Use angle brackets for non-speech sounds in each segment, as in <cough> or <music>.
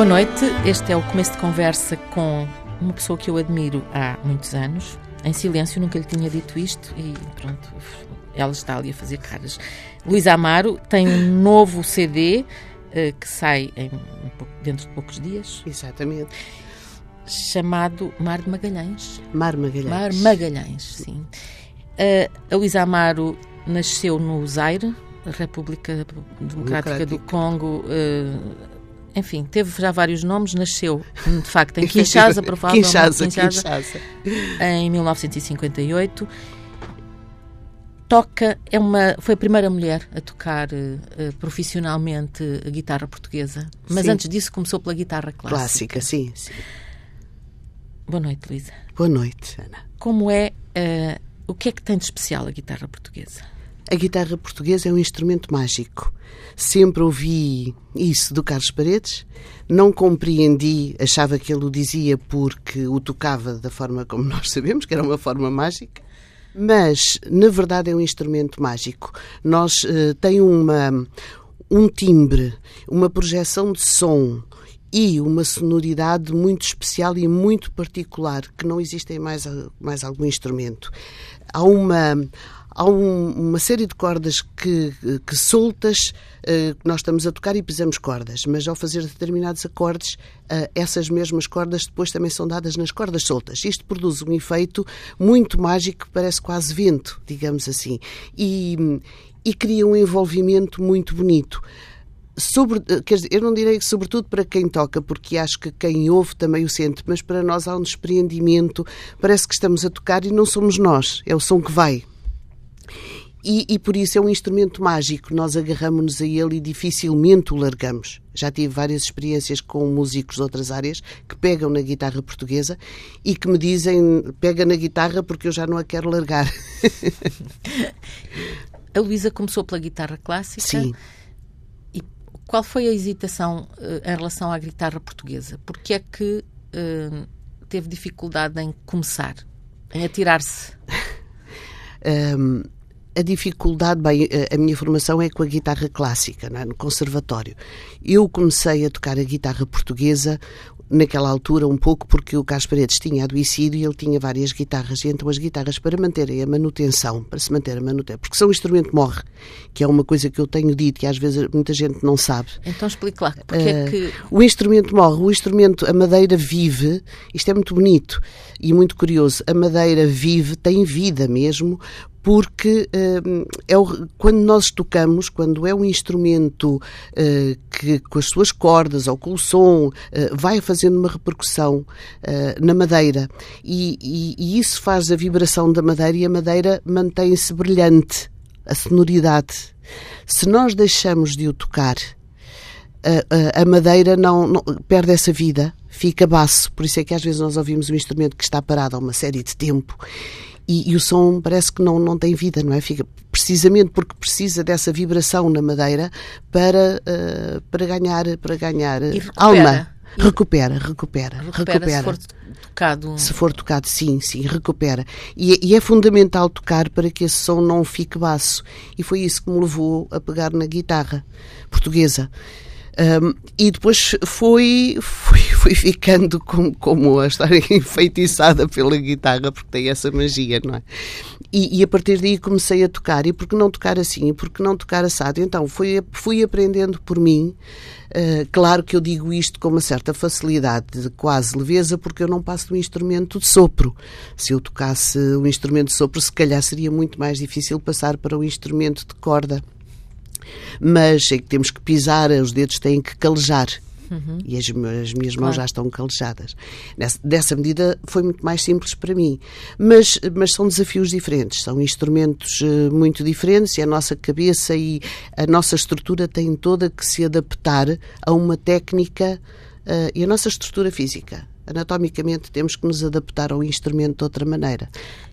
Boa noite, este é o começo de conversa com uma pessoa que eu admiro há muitos anos. Em silêncio, nunca lhe tinha dito isto e pronto, ela está ali a fazer caras. Luísa Amaro tem um novo CD uh, eh, que sai em, dentro de poucos dias. Exatamente. Chamado Mar de Magalhães. Mar Magalhães. Mar Magalhães, sim. Uh, a Luísa Amaro nasceu no Zaire, República Democrática do Congo. Uh, enfim, teve já vários nomes, nasceu de facto em <laughs> Kinshasa, provavelmente. Kinshasa, Kinshasa, Kinshasa. Em 1958 toca, é uma, foi a primeira mulher a tocar uh, profissionalmente a guitarra portuguesa. Mas sim. antes disso começou pela guitarra clássica. Clássica, sim, sim. Boa noite, Luísa. Boa noite, Ana. Como é, uh, o que é que tem de especial a guitarra portuguesa? A guitarra portuguesa é um instrumento mágico. Sempre ouvi isso do Carlos Paredes, não compreendi, achava que ele o dizia porque o tocava da forma como <laughs> nós sabemos, que era uma forma mágica. Mas, na verdade, é um instrumento mágico. Nós uh, tem uma, um timbre, uma projeção de som e uma sonoridade muito especial e muito particular que não existe em mais, mais algum instrumento. Há uma há um, uma série de cordas que, que soltas, que nós estamos a tocar e pisamos cordas, mas ao fazer determinados acordes, uh, essas mesmas cordas depois também são dadas nas cordas soltas. Isto produz um efeito muito mágico, que parece quase vento, digamos assim, e, e cria um envolvimento muito bonito. Sobre, eh, quer dizer, eu não direi que sobretudo para quem toca, porque acho que quem ouve também o sente, mas para nós há um despreendimento, parece que estamos a tocar e não somos nós, é o som que vai. E, e, por isso é um instrumento mágico. Nós agarramos-nos a ele e dificilmente o largamos. Já tive várias experiências com músicos de outras áreas que pegam na guitarra portuguesa e que me dizem: pega na guitarra porque eu já não a quero largar. <laughs> a Luísa começou pela guitarra clássica. Sim. E qual foi a hesitação uh, em relação à guitarra portuguesa? Porque é que uh, teve dificuldade em começar, em atirar-se? <laughs> um a dificuldade, bem, a minha formação é com a guitarra clássica, é? no conservatório. Eu comecei a tocar a guitarra portuguesa naquela altura um pouco porque o Carlos Paredes tinha adoecido e ele tinha várias guitarras e então as guitarras para manterem a manutenção, para se manter a manutenção, porque se um instrumento morre, que é uma coisa que eu tenho dito e às vezes muita gente não sabe. Então explique lá, porque uh, é que... Eh, o instrumento morre, o instrumento, a madeira vive, isto é muito bonito e muito curioso, a madeira vive, tem vida mesmo, porque uh, é o, quando nós tocamos, quando é um instrumento uh, que com as suas cordas ou com o som uh, vai fazendo uma repercussão na madeira e, e, e, isso faz a vibração da madeira e a madeira mantém-se brilhante, a sonoridade. Se nós deixamos de o tocar, a, a, madeira não, não, perde essa vida, fica baço. Por isso é que às vezes nós ouvimos um instrumento que está parado há uma série de tempo e, e, o som parece que não, não tem vida, não é? Fica precisamente porque precisa dessa vibração na madeira para, uh, para ganhar, para ganhar alma. Recupera, recupera, recupera. recupera. Se for tocado. Se for tocado, sim, sim, recupera. E, e, é fundamental tocar para que esse som não fique baço. E foi isso que me levou a pegar na guitarra portuguesa. Um, e depois foi, foi, <laughs> foi ficando como, como a estar <laughs> enfeitiçada pela guitarra, porque tem essa magia, não é? E, e, a partir daí comecei a tocar. E por que não tocar assim? E por que não tocar assado? Então fui, fui aprendendo por mim. Uh, claro que eu digo isto com uma certa facilidade, de quase leveza, porque eu não passo de um instrumento de sopro. Se eu tocasse um instrumento de sopro, se calhar seria muito mais difícil passar para um instrumento de corda mas é que temos que pisar, os dedos têm que calejar. Uhum. E as, as, minhas mãos claro. já estão calejadas. Nessa, dessa medida foi muito mais simples para mim. Mas, mas são desafios diferentes, são instrumentos uh, muito diferentes e a nossa cabeça e a nossa estrutura têm toda que se adaptar a uma técnica uh, e a nossa estrutura física. Anatomicamente temos que nos adaptar ao instrumento de outra maneira.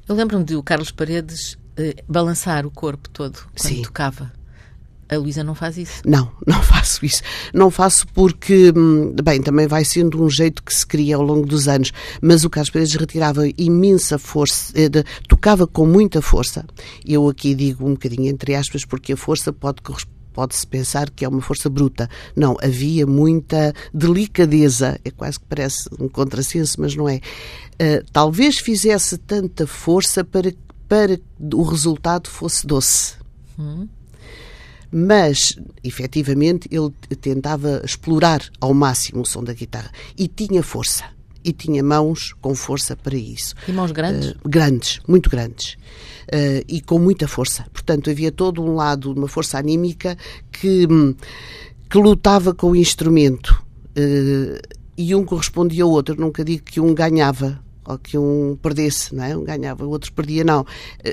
Eu lembro-me de o Carlos Paredes uh, balançar o corpo todo quando Sim. tocava. A Luísa não faz isso? Não, não <laughs> faço isso. Não faço porque, hum, bem, também vai sendo um jeito que se cria ao longo dos anos, mas o Carlos Paredes retirava imensa força, eh, tocava com muita força. Eu aqui digo um bocadinho entre aspas, porque a força pode pode-se pensar que é uma força bruta. Não, havia muita delicadeza, é quase que parece um contrassenso, mas não é. Uh, talvez fizesse tanta força para, para que o resultado fosse doce. Hum. Mas, efetivamente, ele tentava explorar ao máximo o som da guitarra e tinha força e tinha mãos com força para isso. E mãos grandes? Uh, grandes, muito grandes. Uh, e com muita força. Portanto, havia todo um lado, uma força anímica que, que lutava com o instrumento. Uh, e um correspondia ao outro. Eu nunca digo que um ganhava ou que um perdesse, não é? Um ganhava, o outro perdia, não.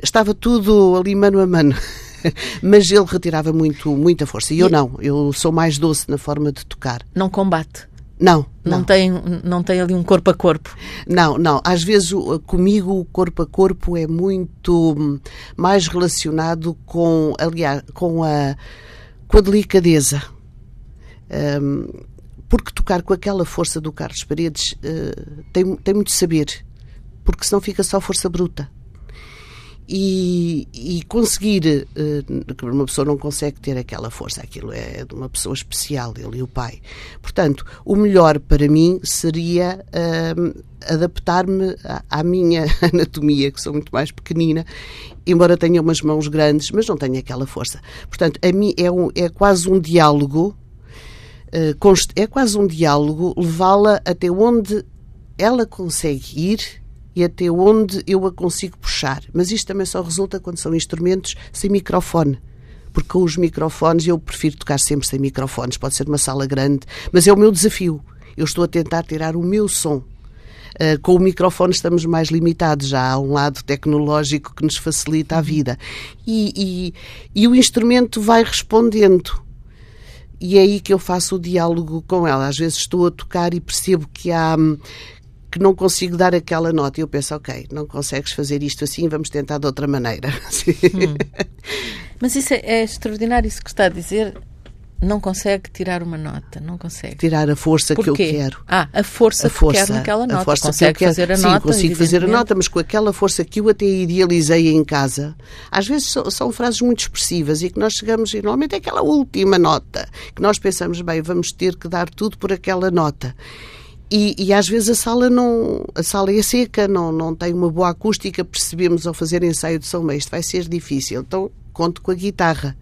Estava tudo ali mano a mano. <laughs> <laughs> Mas ele retirava muito, muita força. E eu não, eu sou mais doce na forma de tocar. Não combate? Não, não, não. tem não tem ali um corpo a corpo. Não, não. Às vezes comigo o corpo a corpo é muito hum, mais relacionado com, aliás, com a com a delicadeza. Um, porque tocar com aquela força do Carlos Paredes uh, tem, tem muito saber, porque senão fica só força bruta e, e conseguir uh, uma pessoa não consegue ter aquela força aquilo é de uma pessoa especial ele e o pai. Portanto o melhor para mim seria uh, adaptar-me à, à, minha <laughs> anatomia que sou muito mais pequenina embora tenha umas mãos grandes mas não tenha aquela força. Portanto a mim é, um, é quase um diálogo uh, é quase um diálogo levá-la até onde ela consegue ir e até onde eu a consigo puxar. Mas isto também só resulta quando são instrumentos sem microfone. Porque com os microfones eu prefiro tocar sempre sem microfones. Pode ser uma sala grande, mas é o meu desafio. Eu estou a tentar tirar o meu som. Uh, com o microfone estamos mais limitados, já há um lado tecnológico que nos facilita a vida. E, e, e o instrumento vai respondendo. E é aí que eu faço o diálogo com ela. Às vezes estou a tocar e percebo que há, que não consigo dar aquela nota. E eu penso, ok, não consegues fazer isto assim, vamos tentar de outra maneira. Hum. Mas isso é, é, extraordinário, isso que está a dizer. Não consegue tirar uma nota, não consegue. Tirar a força que eu quero. Ah, a força, a força que quero naquela nota. A força consegue que eu fazer a Sim, nota. consigo fazer a nota, mas com aquela força que eu até idealizei em casa. Às vezes são, são frases muito expressivas e que nós chegamos, e normalmente é aquela última nota, que nós pensamos, bem, vamos ter que dar tudo por aquela nota. E, e, às vezes a sala não a sala é seca, não, não tem uma boa acústica, percebemos ao fazer ensaio de som, mas isto vai ser difícil. Então conto com a guitarra.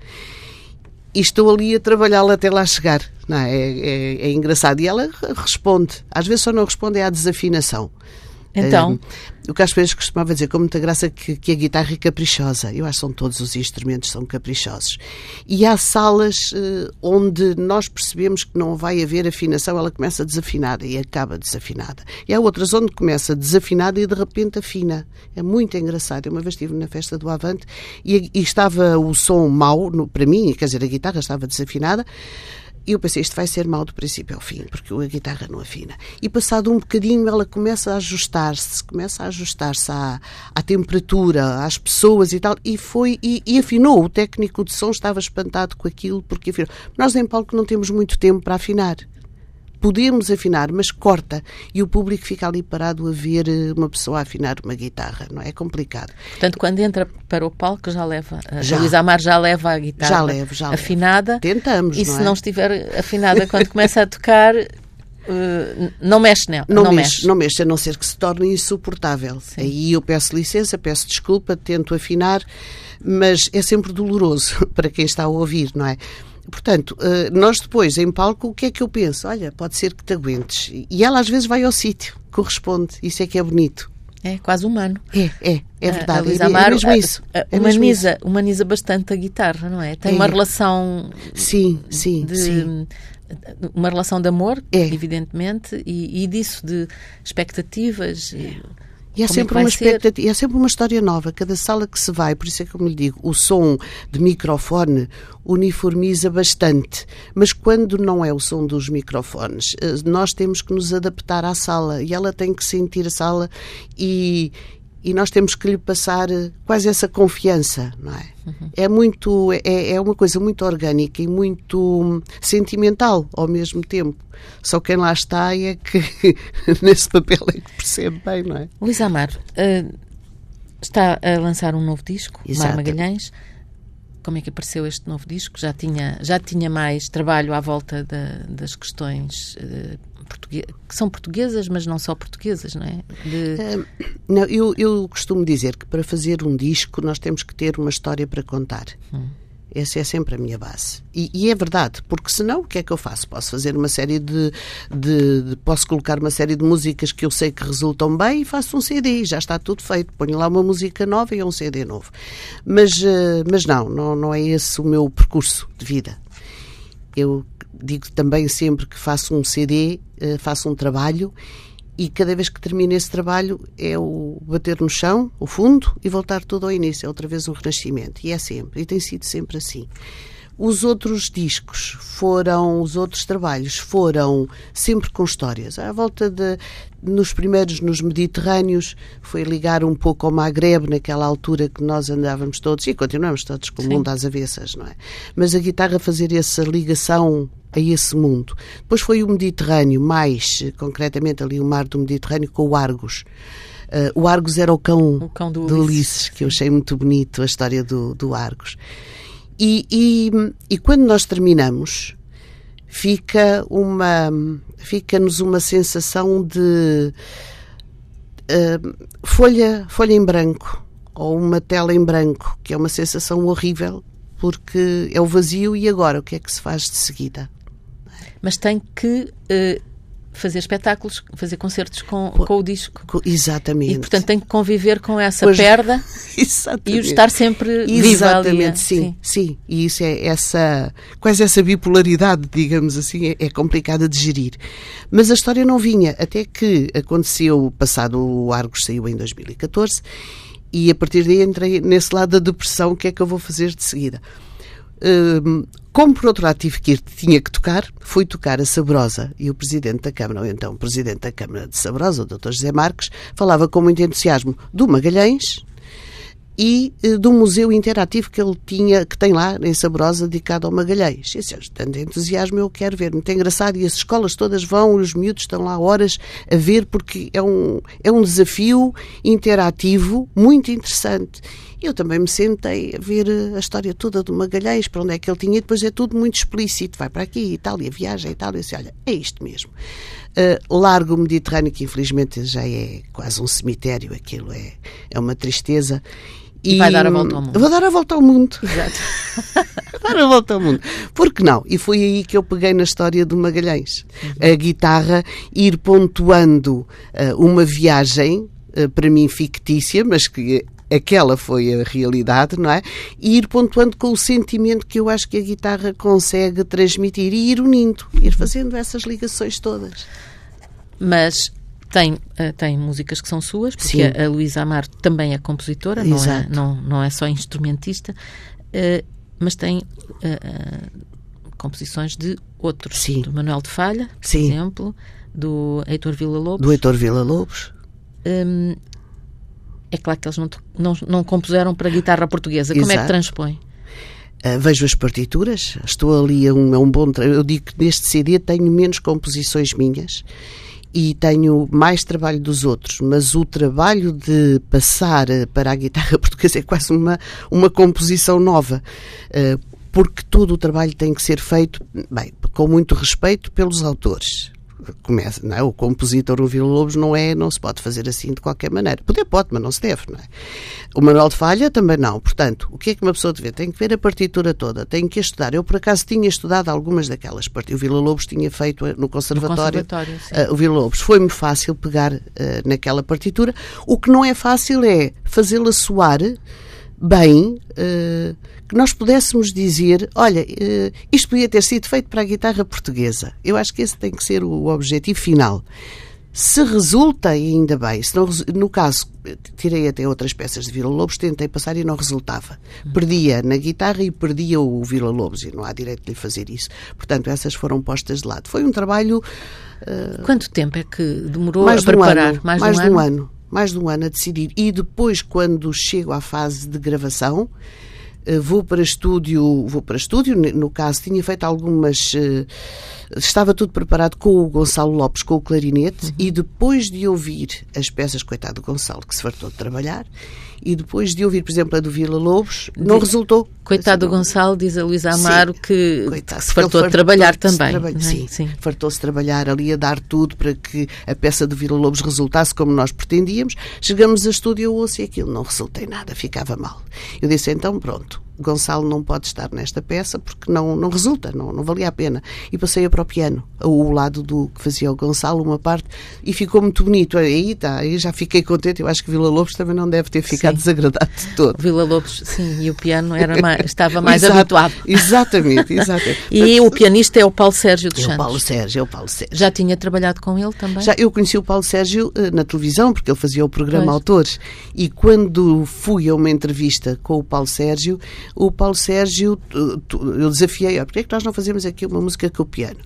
E estou ali a trabalhá-la até lá chegar. Não é? É, é, é engraçado. E ela responde. Às vezes só não responde é à desafinação. Então? o Carlos Pérez costumava dizer com muita graça que, que, a guitarra é caprichosa. Eu acho que são todos os instrumentos são caprichosos. E há salas uh, onde nós percebemos que não vai haver afinação, ela começa desafinada e acaba desafinada. E há outras onde começa desafinada e de repente afina. É muito engraçado. Eu uma vez estive na festa do Avante e, e estava o som mau, no, para mim, quer dizer, a guitarra estava desafinada, e eu pensei, isto vai ser mal do princípio ao fim, porque a guitarra não afina. E passado um bocadinho ela começa a ajustar-se, começa a ajustar-se à, à temperatura, às pessoas e tal, e foi, e, e, afinou. O técnico de som estava espantado com aquilo, porque afinou. Nós em palco não temos muito tempo para afinar podemos afinar, mas corta e o público fica ali parado a ver eh, uma pessoa afinar uma guitarra, não é? é complicado. Portanto, quando entra para o palco já leva, já. a Luísa Amar já leva a guitarra já levo, já afinada. Levo. Tentamos, E se é? não estiver afinada quando começa a tocar, Uh, não mexe nela. Não, não mexe, mexe, não mexe, a não ser que se torne insuportável. Sim. Aí eu peço licença, peço desculpa, tento afinar, mas é sempre doloroso <laughs> para quem está a ouvir, não é? Portanto, eh, nós depois, em palco, o que é que eu penso? Olha, pode ser que te aguentes. E ela às vezes vai ao sítio, corresponde. Isso é que é bonito. É quase humano. É, é, é verdade. A é, Amaro, é mesmo isso. A, a, é humaniza, mesmo isso. humaniza bastante a guitarra, não é? Tem é. uma relação. Sim, sim, de, sim. Uma relação de amor, é. evidentemente, e, e disso de expectativas. E, e é sempre, uma expectativa, é sempre uma história nova. Cada sala que se vai, por isso é que eu me digo, o som de microfone uniformiza bastante. Mas quando não é o som dos microfones, eh, nós temos que nos adaptar à sala e ela tem que sentir a sala e, e nós temos que lhe passar eh, quase essa confiança, não é? Uhum. É muito, é, é uma coisa muito orgânica e muito hum, sentimental ao mesmo tempo. Só quem lá está é que <laughs> nesse papel é que percebe bem, não é? Luís Amaro uh, está a lançar um novo disco, Mar Magalhães. como é que apareceu este novo disco? Já tinha, já tinha mais trabalho à volta da, das questões uh, que são portuguesas, mas não só portuguesas, não é? De... Não, eu, eu costumo dizer que para fazer um disco nós temos que ter uma história para contar. Hum. Essa é sempre a minha base. E, e, é verdade, porque senão o que é que eu faço? Posso fazer uma série de, de, de, Posso colocar uma série de músicas que eu sei que resultam bem e faço um CD, já está tudo feito. Ponho lá uma música nova e é um CD novo. Mas, uh, mas não, não, não é esse o meu percurso de vida. Eu digo também sempre que faço um CD, uh, faço um trabalho e cada vez que termino esse trabalho é o bater no chão, o fundo, e voltar tudo ao início, é outra vez um renascimento. E é sempre, e tem sido sempre assim. Os outros discos foram, os outros trabalhos foram sempre com histórias. À volta de, nos primeiros, nos Mediterrâneos, foi ligar um pouco ao Maghreb, naquela altura que nós andávamos todos, e continuamos todos com o mundo às avessas, não é? Mas a guitarra fazer essa ligação a esse mundo. Depois foi o Mediterrâneo, mais concretamente ali o mar do Mediterrâneo com o Argos. Uh, o Argos era o cão, o cão do, do Ulisses. Ulisses, que eu achei muito bonito a história do, do Argos. E, e, e quando nós terminamos, fica uma fica-nos uma sensação de uh, folha folha em branco ou uma tela em branco que é uma sensação horrível porque é o vazio e agora o que é que se faz de seguida? Mas tem que uh, fazer espetáculos, fazer concertos com, com o disco. Exatamente. E, portanto, tem que conviver com essa pois, perda <laughs> e estar sempre Exatamente, sim, sim, sim. E isso é essa, quase essa bipolaridade, digamos assim, é, é complicada de gerir. Mas a história não vinha, até que aconteceu, passado o Argos saiu em 2014, e a partir daí entrei nesse lado da depressão, o que é que eu vou fazer de seguida? Como por outro lado tive que ir, tinha que tocar, fui tocar a Sabrosa e o Presidente da Câmara, ou então o Presidente da Câmara de Sabrosa, o Dr. José Marques, falava com muito entusiasmo do Magalhães e eh, do museu interativo que ele tinha, que tem lá em Sabrosa, dedicado ao Magalhães. Esse tanto entusiasmo eu quero ver, muito engraçado, e as escolas todas vão, os miúdos estão lá horas a ver, porque é um, é um desafio interativo muito interessante. Eu também me sentei a ver a história toda do Magalhães, para onde é que ele tinha, e depois é tudo muito explícito. Vai para aqui, Itália, viaja a Itália. Disse, olha, é isto mesmo. Uh, largo Mediterrâneo, que infelizmente já é quase um cemitério, aquilo é, é uma tristeza. E, vai dar a volta ao mundo. Vou dar a volta ao mundo. Exato. <laughs> dar a volta ao mundo. Por que não? E foi aí que eu peguei na história do Magalhães. A guitarra, ir pontuando uh, uma viagem, uh, para mim fictícia, mas que aquela foi a realidade, não é? E ir pontuando com o sentimento que eu acho que a guitarra consegue transmitir e ir unindo, ir fazendo essas ligações todas. Mas tem, uh, tem músicas que são suas, porque Sim. a, Luísa Amaro também é compositora, não é, não, não é só instrumentista, uh, mas tem uh, composições de outros. Sim. Do Manuel de Falha, por Sim. exemplo, do Heitor Villa Lobos. Do Heitor Villa Lobos. Um, é claro que eles não, não, não compuseram para guitarra portuguesa. Como Exato. é que transpõe? Uh, vejo as partituras, estou ali a um, a um bom. Eu digo que neste CD tenho menos composições minhas e tenho mais trabalho dos outros, mas o trabalho de passar para a guitarra <laughs> portuguesa é quase uma, uma composição nova. Uh, porque todo o trabalho tem que ser feito, bem, com muito respeito pelos autores começa, não é? O compositor, o Vila Lobos, não é, não se pode fazer assim de qualquer maneira. Poder pode, mas não se deve, não é? O Manuel de Falha também não. Portanto, o que é que uma pessoa deve? Tem que ver a partitura toda, tem que estudar. Eu, por acaso, tinha estudado algumas daquelas partituras. O Vila Lobos tinha feito no conservatório. No conservatório uh, o Vila Lobos. Foi-me fácil pegar uh, naquela partitura. O que não é fácil é fazê-la soar bem uh, que nós pudéssemos dizer: olha, uh, isto podia ter sido feito para a guitarra portuguesa. Eu acho que esse tem que ser o objetivo final. Se resulta, ainda bem. Se não, no caso, tirei até outras peças de Vila Lobos, tentei passar e não resultava. Perdia na guitarra e perdia o Vila Lobos, e não há direito de lhe fazer isso. Portanto, essas foram postas de lado. Foi um trabalho. Uh, Quanto tempo é que demorou a preparar? Um ano, mais, mais de um, ano? ano mais de um ano a decidir. E depois, quando chego à fase de gravação, eh, vou para estúdio, vou para estúdio, no caso tinha feito algumas eh, estava tudo preparado com o Gonçalo Lopes com o clarinete uhum. e depois de ouvir as peças, coitado do Gonçalo que se fartou de trabalhar e depois de ouvir, por exemplo, a do Vila Lobos, não de... resultou. Coitado assim, do Gonçalo, diz a Luísa Amaro, sim, que, Coitado, se fartou de trabalhar também. Traba... É? Sim, sim. fartou-se trabalhar ali a dar tudo para que a peça do Vila Lobos resultasse como nós pretendíamos. Chegamos a estúdio, eu ouço e aquilo não resulta em nada, ficava mal. Eu disse, então pronto, Gonçalo não pode estar nesta peça porque não, não resulta, não, não valia a pena. E passei-a para o piano, ao lado do que fazia o Gonçalo, uma parte, e ficou muito bonito. Aí está, aí já fiquei contente. Eu acho que Vila Lobos também não deve ter ficado sim. desagradado de todo. Vila Lobos, sim, e o piano era mais, <laughs> estava mais Exato, habituado. Exatamente, exatamente. <laughs> e o pianista é o Paulo Sérgio dos é Santos. O Paulo Sérgio, é o Paulo Sérgio. Já tinha trabalhado com ele também? Já, eu conheci o Paulo Sérgio uh, na televisão, porque ele fazia o programa pois. Autores. E quando fui a uma entrevista com o Paulo Sérgio, o Paulo Sérgio eu desafiei, porque é que nós não fazemos aqui uma música com o piano?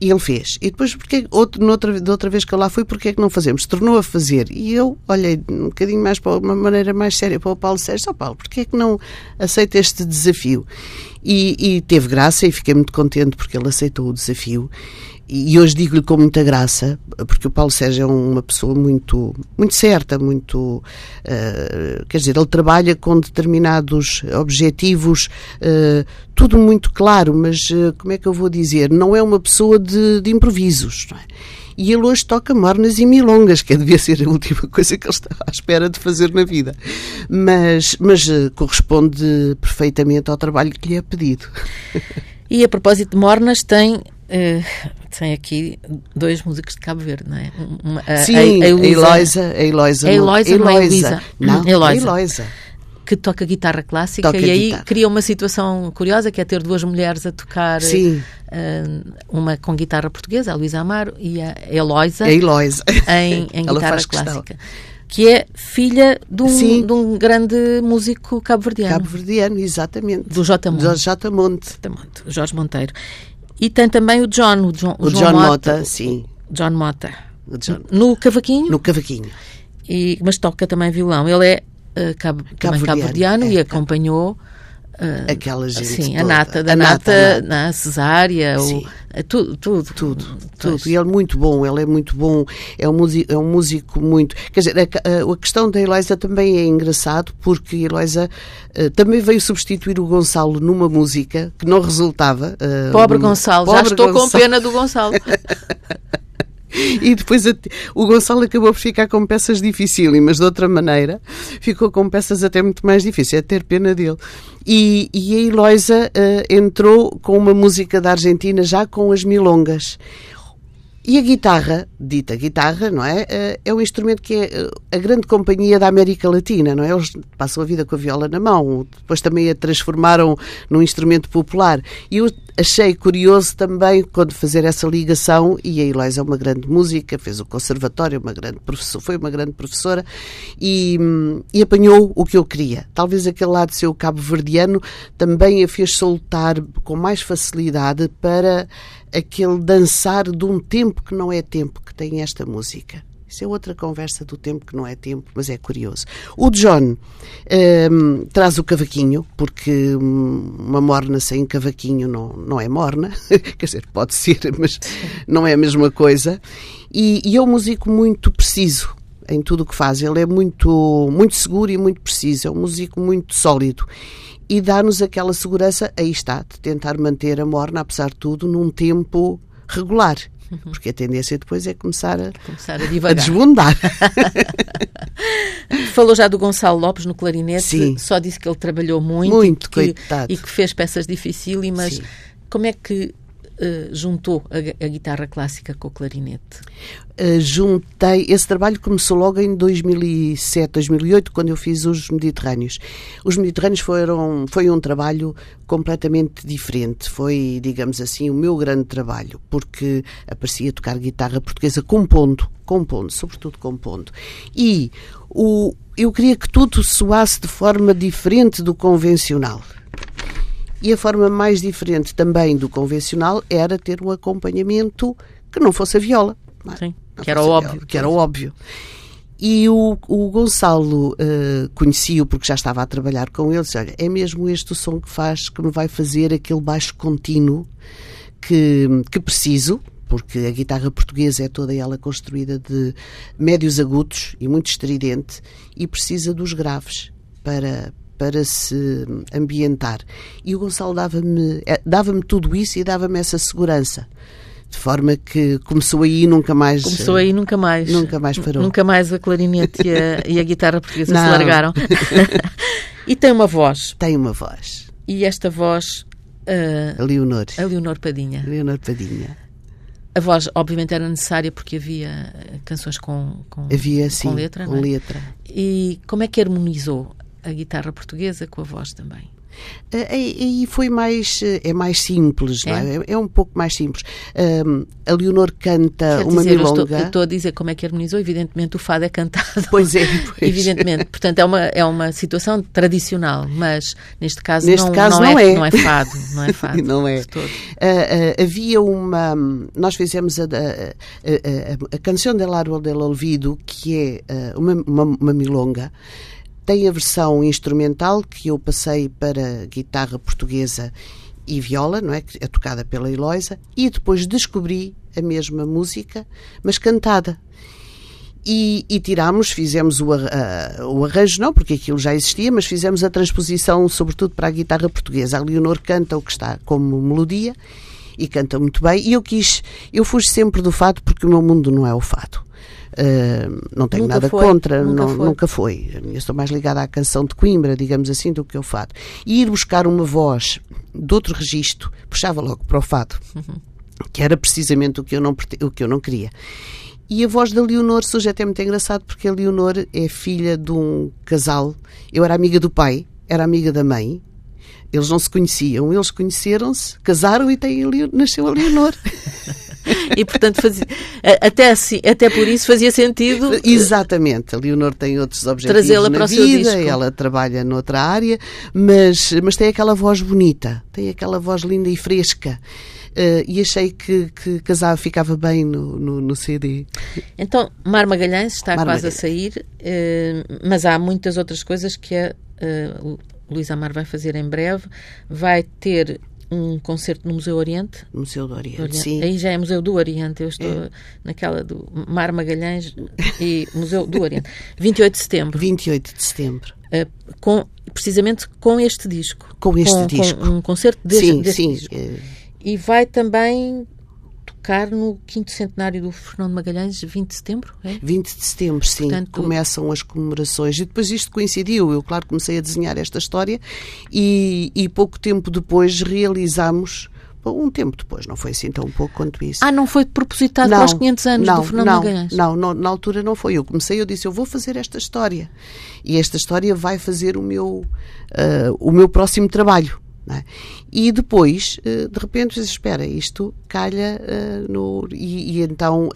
E ele fez. E depois, porque outro, noutra, de outra vez que eu lá fui, porque é que não fazemos? Tornou a fazer. E eu olhei um bocadinho mais para uma maneira mais séria para o Paulo Sérgio. Só Paulo, porque é que não aceita este desafio? E, e teve graça e fiquei muito contente porque ele aceitou o desafio e hoje digo-lhe com muita graça, porque o Paulo Sérgio é uma pessoa muito, muito certa, muito. Uh, quer dizer, ele trabalha com determinados objetivos, uh, tudo muito claro, mas uh, como é que eu vou dizer? Não é uma pessoa de, de improvisos, não é? E ele hoje toca mornas e milongas, que devia ser a última coisa que ele estava à espera de fazer na vida. Mas, mas corresponde perfeitamente ao trabalho que lhe é pedido. E a propósito de mornas, tem tem aqui dois músicos de Cabo Verde, não é? Uma, Sim, a, a Eloisa. A Eloisa. A não, Eloisa. <clears throat> Eloisa. Que toca guitarra clássica toca e aí guitarra. cria uma situação curiosa que é ter duas mulheres a tocar. Sim. Uh, uma com guitarra portuguesa, a Luísa Amaro, e a Eloisa. A. Em, <laughs> em guitarra clássica. que é filha de um, de um grande músico cabo-verdiano. Cabo-verdiano, exatamente. Do J. Monte. Do J. Monte. Jorge Monteiro. E tem também o John, o, John, o, o John Mota, Mota, sim. John Mota. John. No cavaquinho? No cavaquinho. E, mas toca também violão. Ele é uh, cabo, cabo-verdiano é, e acompanhou Uh, Aquela gente sim, a nata, da a nata, nata na cesárea, o, eh, tudo, tudo, tudo, tudo. E ele é muito bom, ele é muito bom, é um músico, é um músico muito. Quer dizer, a, a, questão da Eloisa também é engraçado porque a Eloisa uh, também veio substituir o Gonçalo numa música que não resultava. Uh, pobre Gonçalo, já estou Gonçalo. com pena do Gonçalo. <laughs> <laughs> e depois a, o Gonçalo acabou por ficar com peças dificílimas de outra maneira, ficou com peças até muito mais difíceis, é ter pena dele. E, e a Eloisa uh, entrou com uma música da Argentina já com as milongas. E a guitarra, dita guitarra, não é? Eh, é o instrumento que é eh, a grande companhia da América Latina, não é? Eles passam a vida com a viola na mão, depois também a transformaram num instrumento popular. E eu achei curioso também quando fazer essa ligação, e a Eloise é uma grande música, fez o conservatório, uma grande professora, foi uma grande professora, e, e apanhou o que eu queria. Talvez aquele lado seu cabo-verdiano também a fez soltar com mais facilidade para aquele dançar de um tempo que não é tempo que tem esta música. Isso é outra conversa do tempo que não é tempo, mas é curioso. O John um, ehm, traz o cavaquinho, porque uma morna sem cavaquinho não, não é morna. <laughs> Quer dizer, pode ser, mas não é a mesma coisa. E, e é um músico muito preciso em tudo o que faz. Ele é muito, muito seguro e muito preciso. É um músico muito sólido e dá-nos aquela segurança, aí está, de tentar manter a morna, apesar de tudo, num tempo regular. Uhum. Porque a tendência depois é começar a, começar a, a desbundar. <laughs> Falou já do Gonçalo Lopes no clarinete, Sim. só disse que ele trabalhou muito, muito e, que, e que fez peças dificílimas. Sim. Como é que uh, juntou a, a, guitarra clássica com o clarinete? Uh, juntei. Esse trabalho começou logo em 2007, 2008, quando eu fiz os Mediterrâneos. Os Mediterrâneos foram, foi um trabalho completamente diferente. Foi, digamos assim, o meu grande trabalho, porque aparecia tocar guitarra portuguesa compondo, compondo, sobretudo compondo. E o, eu queria que tudo soasse de forma diferente do convencional. E a forma mais diferente também do convencional era ter um acompanhamento que não fosse a viola. É? Sim, que era óbvio. Viola, que era óbvio. E o, o Gonçalo uh, conhecia-o porque já estava a trabalhar com ele. Disse, Olha, é mesmo este o som que faz, que me vai fazer aquele baixo contínuo que, que preciso porque a guitarra portuguesa é toda ela construída de médios agudos e muito estridente e precisa dos graves para, para se ambientar. E o Gonçalo dava-me eh, dava tudo isso e dava-me essa segurança. De forma que começou aí e nunca mais. Começou aí nunca mais. Nunca mais parou. Nunca mais a clarinete e a, <laughs> e a guitarra portuguesa Não. se largaram. <laughs> e tem uma voz. Tem uma voz. E esta voz. Uh, a Leonor. A Leonor Padinha. Leonor Padinha. A voz, obviamente, era necessária porque havia canções com, com, havia, sim, com letra. Com é? letra. E como é que harmonizou a guitarra portuguesa com a voz também? E foi mais, é mais simples, é? É? é? um pouco mais simples. Um, a Leonor canta Quer uma dizer, milonga. Eu estou, eu estou, a dizer como é que harmonizou, evidentemente o fado é cantado. Pois é, <laughs> pois. evidentemente. Portanto, é uma, é uma situação tradicional, mas neste caso, neste não, caso não, não, é, é, não é fado. Não é <laughs> fado. não é. Uh, uh, havia uma. Nós fizemos a, a, a, a canção del Árbol del Olvido, que é uh, uma, uma, uma milonga. Tem a versão instrumental que eu passei para guitarra portuguesa e viola, não é? É tocada pela Eloisa, e depois descobri a mesma música, mas cantada. E, e tirámos, fizemos o, o, arranjo, não, porque aquilo já existia, mas fizemos a transposição, sobretudo para a guitarra portuguesa. A Leonor canta o que está como melodia e canta muito bem. E eu quis, eu fujo sempre do fado porque o meu mundo não é o fado. Uh, não tenho nunca nada foi, contra, nunca, não, foi. nunca foi. Eu estou mais ligada à canção de Coimbra, digamos assim, do que eu fado. E ir buscar uma voz de outro registro, puxava logo para o fado, uhum. que era precisamente o que, eu não, o que eu não queria. E a voz da Leonor surge até muito engraçado, porque a Leonor é filha de um casal. Eu era amiga do pai, era amiga da mãe. Eles não se conheciam, eles conheceram-se, casaram e têm, nasceu a Leonor. <laughs> <laughs> e portanto fazia, até, assim, até por isso fazia sentido exatamente a Leonor tem outros objetivos trazê-la para o vida, seu disco. ela trabalha noutra área mas, mas tem aquela voz bonita tem aquela voz linda e fresca Uh, e achei que, que casava, ficava bem no, no, no, CD. Então, Mar Magalhães está Mar quase Magalhães. a sair, uh, mas há muitas outras coisas que a uh, Luísa Amar vai fazer em breve. Vai ter um concerto no Museu Oriente. Museu do Oriente, do Oriente. sim. Aí já é Museu do Oriente, eu estou é. naquela do Mar Magalhães e Museu do Oriente. 28 de setembro. 28 de setembro. Uh, com, precisamente com este disco. Com este com, disco. Com um concerto deste, sim, deste sim. disco. E vai também tocar no quinto centenário do Fernando Magalhães, 20 de setembro, é? 20 de setembro, sim. Portanto, Começam as comemorações. E depois isto coincidiu. Eu, claro, comecei a desenhar esta história e, e pouco tempo depois realizamos um tempo depois, não foi assim tão pouco quanto isso. Ah, não foi propositado não, para os 500 anos não, do Fernando não, Magalhães? Não, não, na altura não foi. Eu comecei, eu disse, eu vou fazer esta história. E esta história vai fazer o meu, uh, o meu próximo trabalho. É? E depois, eh, de repente, espera, isto calha uh, no. E, e então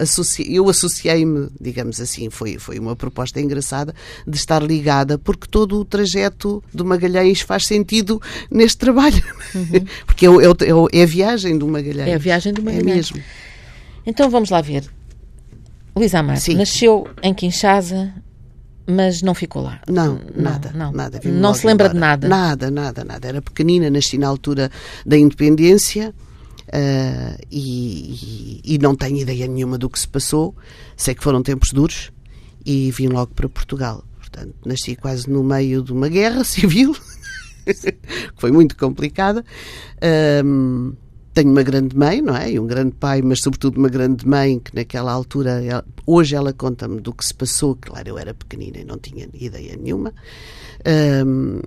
eu associei-me, digamos assim, foi, foi uma proposta engraçada de estar ligada, porque todo o trajeto do Magalhães faz sentido neste trabalho. Uhum. <laughs> porque é, é, é, a viagem do Magalhães. É a viagem do Magalhães. É mesmo. Então vamos lá ver. Luísa Amar nasceu em Kinshasa mas não ficou lá. Não, nada, não, nada. Não se lembra embora. de nada? Nada, nada, nada. Era pequenina, nasci na altura da independência uh, e, e, e, não tenho ideia nenhuma do que se passou. Sei que foram tempos duros e vim logo para Portugal. Portanto, nasci quase no meio de uma guerra <laughs> civil, que foi muito complicada. Um, tenho uma grande mãe, não é? E um grande pai, mas sobretudo uma grande mãe que naquela altura, ela, hoje ela conta-me do que se passou, claro, eu era pequenina e não tinha ideia nenhuma. Um,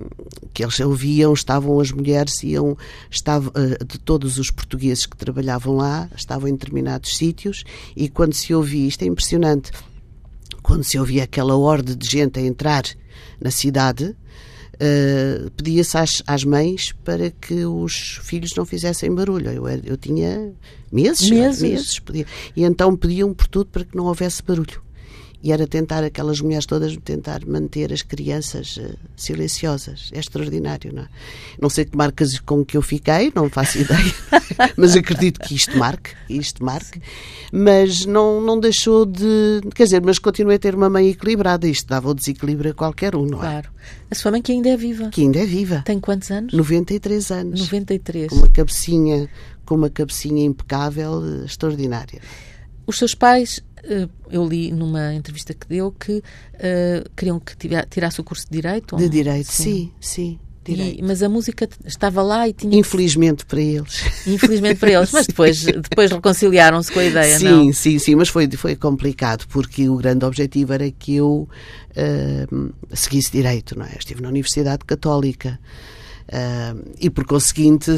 que eles ouviam, estavam as mulheres, iam, estavam, uh, de todos os portugueses que trabalhavam lá, estavam em determinados sítios, e quando se ouvia, isto é impressionante, quando se ouvia aquela horde de gente a entrar na cidade, Uh, pedia-se às, às, mães para que os filhos não fizessem barulho. Eu, eu tinha meses, meses. meses podia, e então pediam por tudo para que não houvesse barulho. E era tentar aquelas mulheres todas tentar manter as crianças uh, silenciosas. É extraordinário, não é? Não sei que marcas com que eu fiquei, não faço <laughs> ideia, mas acredito que isto marque, isto marque. Mas não, não deixou de. Quer dizer, mas continuei a ter uma mãe equilibrada. Isto dava o desequilíbrio a qualquer um, não é? Claro. A sua mãe que ainda é viva. Que ainda é viva. Tem quantos anos? 93 anos. 93. Com uma cabecinha, com uma cabecinha impecável, eh, extraordinária. Os seus pais eu li numa entrevista que deu que uh, queriam que tirasse o curso de Direito. De Direito, sim, sim. E, mas a música estava lá e tinha. Infelizmente para eles. Infelizmente para eles, mas <laughs> depois, depois reconciliaram-se com a ideia, sim, não? Sim, sim, sim, mas foi, foi complicado porque o grande objetivo era que eu uh, seguisse Direito, não é? Eu estive na Universidade Católica. Uh, e por conseguinte,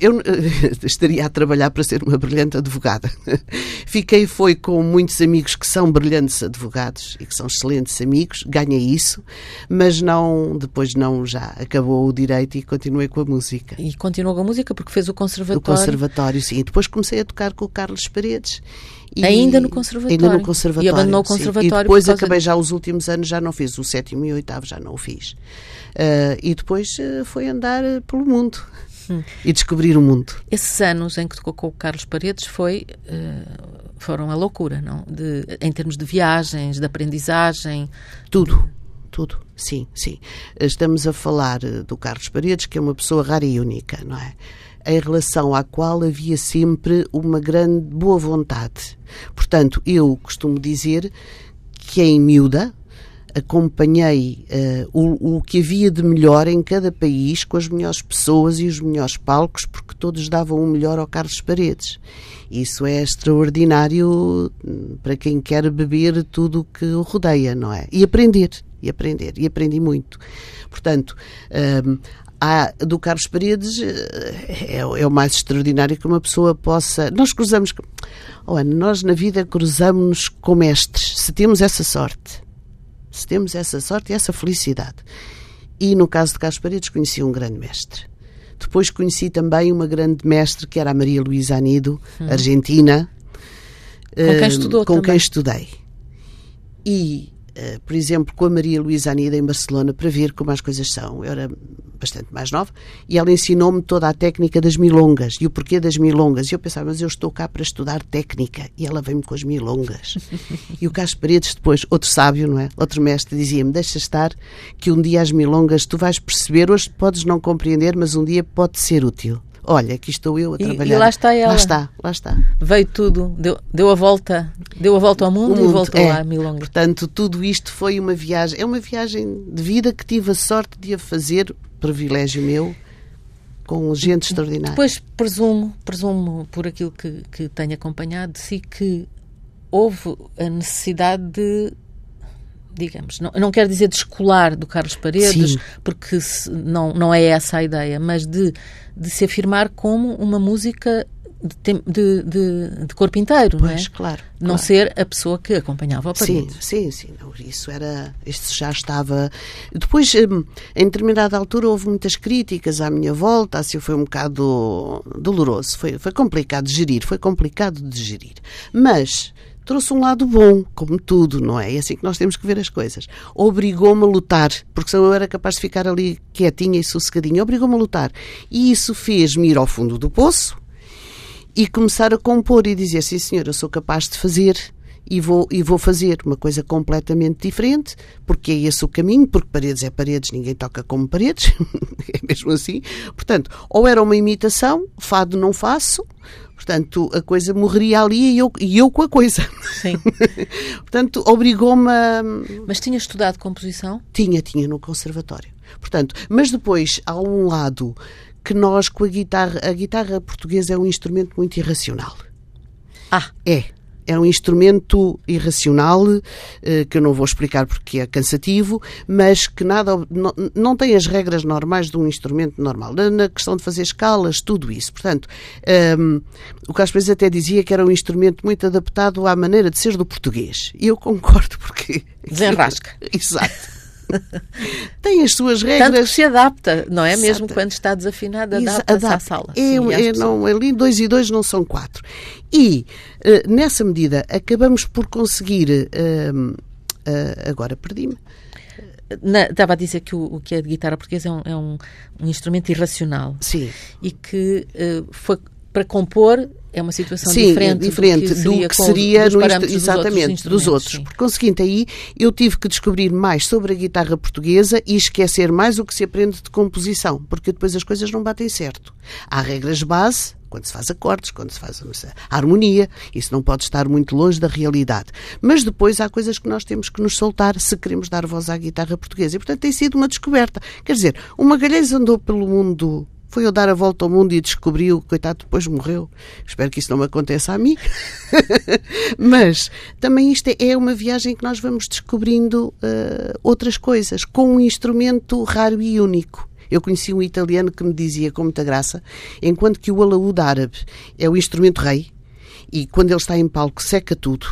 eu uh, <laughs> estaria a trabalhar para ser uma brilhante advogada. <laughs> Fiquei foi com muitos amigos que são brilhantes advogados e que são excelentes amigos, ganhei isso, mas não, depois não já acabou o direito e continuei com a música. E continuou com a música porque fez o conservatório? O conservatório, sim. E depois comecei a tocar com o Carlos Paredes. E ainda no conservatório? Ainda no conservatório. E abandonou o conservatório? Sim. E depois acabei já os últimos anos, já não fiz o sétimo e o oitavo, já não o fiz. Uh, e depois uh, foi andar uh, pelo mundo hum. e descobrir o mundo. Esses anos em que tocou com o Carlos Paredes foi, foram a loucura, não? De, em termos de viagens, de aprendizagem. Tudo. Tudo, sim, sim. Estamos a falar do Carlos Paredes, que é uma pessoa rara e única, não é? Em relação à qual havia sempre uma grande boa vontade. Portanto, eu costumo dizer que em miúda, acompanhei uh, o, o que havia de melhor em cada país, com as melhores pessoas e os melhores palcos, porque todos davam o melhor ao Carlos Paredes. Isso é extraordinário hum, para quem quer beber tudo o que o rodeia, não é? E aprender, e aprender, e aprendi muito. Portanto, um, há, do Carlos Paredes eh, é, é, o mais extraordinário que uma pessoa possa. Nós cruzamos. Oh, nós na vida cruzamos com mestres, se temos essa sorte se temos essa sorte e essa felicidade. E no caso de Carlos Paredes, conheci um grande mestre. Depois conheci também uma grande mestre que era a Maria Luísa Anido, hum. argentina, com quem, estudou com também. quem estudei. E uh, por exemplo, com a Maria Luísa Anida em Barcelona para ver como as coisas são. Eu era bastante mais nova e ela ensinou-me toda a técnica das milongas e o porquê das milongas. E eu pensava, mas eu estou cá para estudar técnica e ela vem-me com as milongas. <laughs> e o Carlos Paredes, depois, outro sábio, não é? Outro mestre, dizia-me: Deixa estar que um dia as milongas tu vais perceber, hoje podes não compreender, mas um dia pode ser útil olha, aqui estou eu a trabalhar. E, e lá está ela. Lá está, lá está. Veio tudo, deu, deu a volta, deu a volta ao mundo, mundo e voltou é. lá a Milonga. Portanto, tudo isto foi uma viagem, é uma viagem de vida que tive a sorte de a fazer, privilégio meu, com gente extraordinária. Depois presumo, presumo por aquilo que, que tenho acompanhado de si que houve a necessidade de digamos, não, não quero dizer descolar do Carlos Paredes, Sim. porque se, não, não é essa a ideia, mas de, de se afirmar como uma música de, de, de, corpo inteiro, pois, não é? claro. Não claro. ser a pessoa que acompanhava o Sim, sim, sim. Isso era. Isso já estava. Depois, em determinada altura, houve muitas críticas à minha volta, assim foi um bocado doloroso. Foi, foi complicado de gerir, foi complicado de gerir. Mas trouxe um lado bom, como tudo, não é? É assim que nós temos que ver as coisas. Obrigou-me a lutar, porque senão eu era capaz de ficar ali quietinha e sossegadinha. Obrigou-me a lutar. E isso fez-me ir ao fundo do poço e começar a compor e dizer: sim, senhor, eu sou capaz de fazer. E vou, e vou fazer uma coisa completamente diferente, porque é esse o caminho, porque paredes é paredes, ninguém toca como paredes, <laughs> é mesmo assim. Portanto, ou era uma imitação, fado não faço, Portanto, a coisa morreria ali e eu, e eu com a coisa. Sim. <laughs> Portanto, obrigou-me a. Mas tinha estudado composição? Tinha, tinha no conservatório. Portanto, mas depois há um lado que nós com a guitarra, a guitarra portuguesa é um instrumento muito irracional. Ah, é é um instrumento irracional, eh, que eu não vou explicar porque é cansativo, mas que nada não, não tem as regras normais de um instrumento normal. Na questão de fazer escalas, tudo isso. Portanto, um, ehm, o Carlos até dizia que era um instrumento muito adaptado à maneira de ser do português. E eu concordo porque... Desenrasca. <laughs> Exato. <laughs> tem as suas regras. Tanto se adapta, não é? Exato. Mesmo quando está desafinado, adapta-se à sala. É, Sim, é, não, ali dois e dois não são quatro. E, uh, nessa medida, acabamos por conseguir uh, Uh, agora perdi-me. Na, estava a dizer que o, o, que é de guitarra portuguesa é um, é um, um instrumento irracional. Sim. E que uh, foi para compor é uma situação sim, diferente, diferente do que seria, do que seria no exatamente dos outros. Dos outros. Por conseguinte, aí eu tive que descobrir mais sobre a guitarra portuguesa e esquecer mais o que se aprende de composição, porque depois as coisas não batem certo. Há regras base, quando se faz acordes, quando se faz a harmonia, isso não pode estar muito longe da realidade. Mas depois há coisas que nós temos que nos soltar se queremos dar voz à guitarra portuguesa. E, portanto, tem sido uma descoberta. Quer dizer, o Magalhães andou pelo mundo foi eu dar a volta ao mundo e descobriu, coitado, depois morreu. Espero que isso não me aconteça a mim. <laughs> Mas também isto é uma viagem que nós vamos descobrindo uh, outras coisas, com um instrumento raro e único. Eu conheci um italiano que me dizia com muita graça, enquanto que o alaúde árabe é o instrumento rei, e quando ele está em palco seca tudo,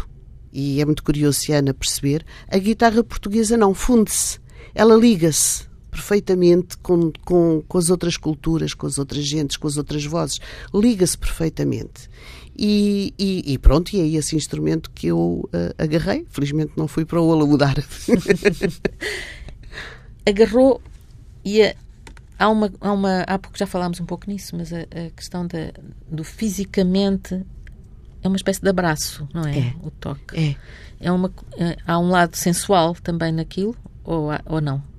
e é muito curioso Ana perceber, a guitarra portuguesa não funde-se, ela liga-se perfeitamente com, com, com as outras culturas, com as outras gentes, com as outras vozes. Liga-se perfeitamente. E, e, e, pronto, e é esse instrumento que eu uh, agarrei. Felizmente não fui para o alabudar. <laughs> Agarrou e a, há uma, há uma. Há pouco já falámos um pouco nisso, mas a, a questão da, do fisicamente é uma espécie de abraço, não é? é o toque. É. é uma, é, há um lado sensual também naquilo, ou, ou não?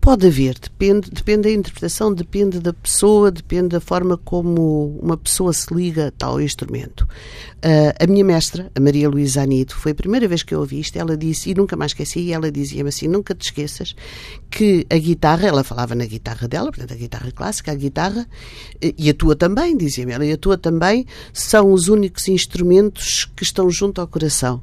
Pode haver, depende, depende da interpretação, depende da pessoa, depende da forma como uma pessoa se liga a tal instrumento. Uh, a minha mestra, a Maria Luísa Anido, foi a primeira vez que eu ouvi isto, ela disse, e nunca mais esqueci, e ela dizia-me assim, nunca te esqueças que a guitarra, ela falava na guitarra dela, portanto a guitarra clássica, a guitarra, e a tua também, dizia-me ela, e a tua também, são os únicos instrumentos que estão junto ao coração.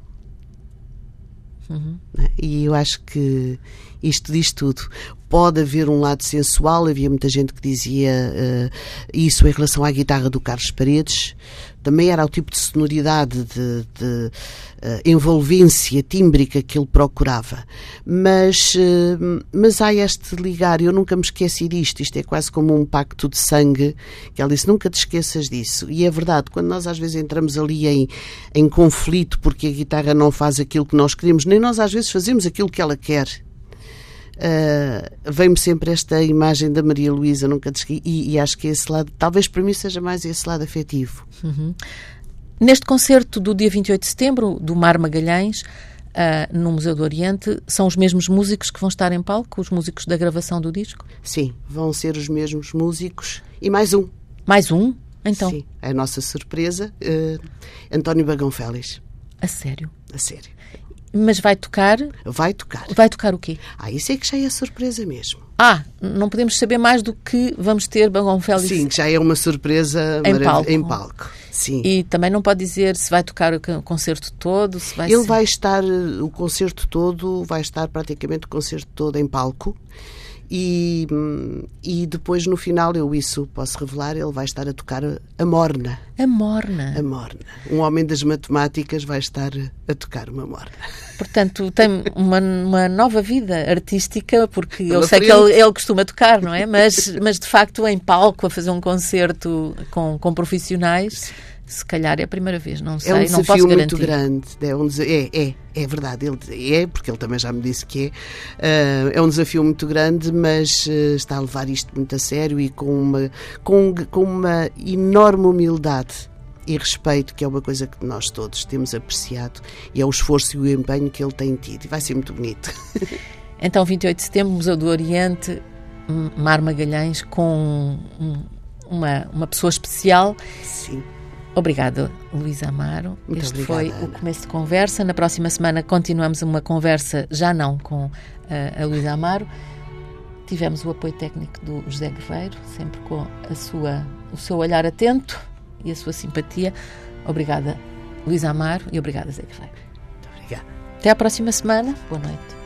Uhum. E eu acho que isto diz tudo. Pode haver um lado sensual, havia muita gente que dizia uh, isso em relação à guitarra do Carlos Paredes. Também era o tipo de sonoridade, de, de uh, envolvência tímbrica que ele procurava. Mas, uh, mas há este ligar, eu nunca me esqueci disto. Isto é quase como um pacto de sangue, que ela disse: nunca te esqueças disso. E é verdade, quando nós às vezes entramos ali em, em conflito porque a guitarra não faz aquilo que nós queremos, nem nós às vezes fazemos aquilo que ela quer Uh, Vem-me sempre esta imagem da Maria Luísa, nunca desqui, e, e, acho que esse lado, talvez para mim seja mais esse lado afetivo. Uhum. Neste concerto do dia 28 de setembro, do Mar Magalhães, uh, no Museu do Oriente, são os mesmos músicos que vão estar em palco, os músicos da gravação do disco? Sim, vão ser os mesmos músicos e mais um. Mais um? Então? Sim, é a nossa surpresa, uh, António Bagão Félix. A sério? A sério. Mas vai tocar? Vai tocar. Vai tocar o quê? Ah, isso é que já é surpresa mesmo. Ah, não podemos saber mais do que vamos ter Bagão Félix. Sim, que já é uma surpresa em palco. Em palco. Sim. E também não pode dizer se vai tocar o concerto todo, se vai Ele ser... vai estar, o concerto todo, vai estar praticamente o concerto todo em palco. E, e depois no final, eu isso posso revelar, ele vai estar a tocar a morna. A morna? A morna. Um homem das matemáticas vai estar a tocar uma morna. Portanto, tem uma, uma nova vida artística, porque eu sei frente. que ele, ele costuma tocar, não é? Mas, mas de facto em palco, a fazer um concerto com, com profissionais se calhar é a primeira vez, não sei, é um não posso garantir. muito grande, é, um é, é, é verdade, ele é, porque ele também já me disse que é, uh, é um desafio muito grande, mas uh, está a levar isto muito a sério e com uma, com, com uma enorme humildade e respeito, que é uma coisa que nós todos temos apreciado, e é o esforço e o empenho que ele tem tido, e vai ser muito bonito. <laughs> Então, 28 de setembro, Museu do Oriente, Mar Magalhães, com uma, uma pessoa especial. Sim Obrigada, Luísa Amaro. Muito este obrigada, foi o começo de conversa. Na próxima semana continuamos uma conversa, já não com uh, a Luísa Amaro. Tivemos o apoio técnico do José Guerreiro, sempre com a sua, o seu olhar atento e a sua simpatia. Obrigada, Luísa Amaro, e obrigada, José Guerreiro. Muito obrigada. Até à próxima semana. Boa noite.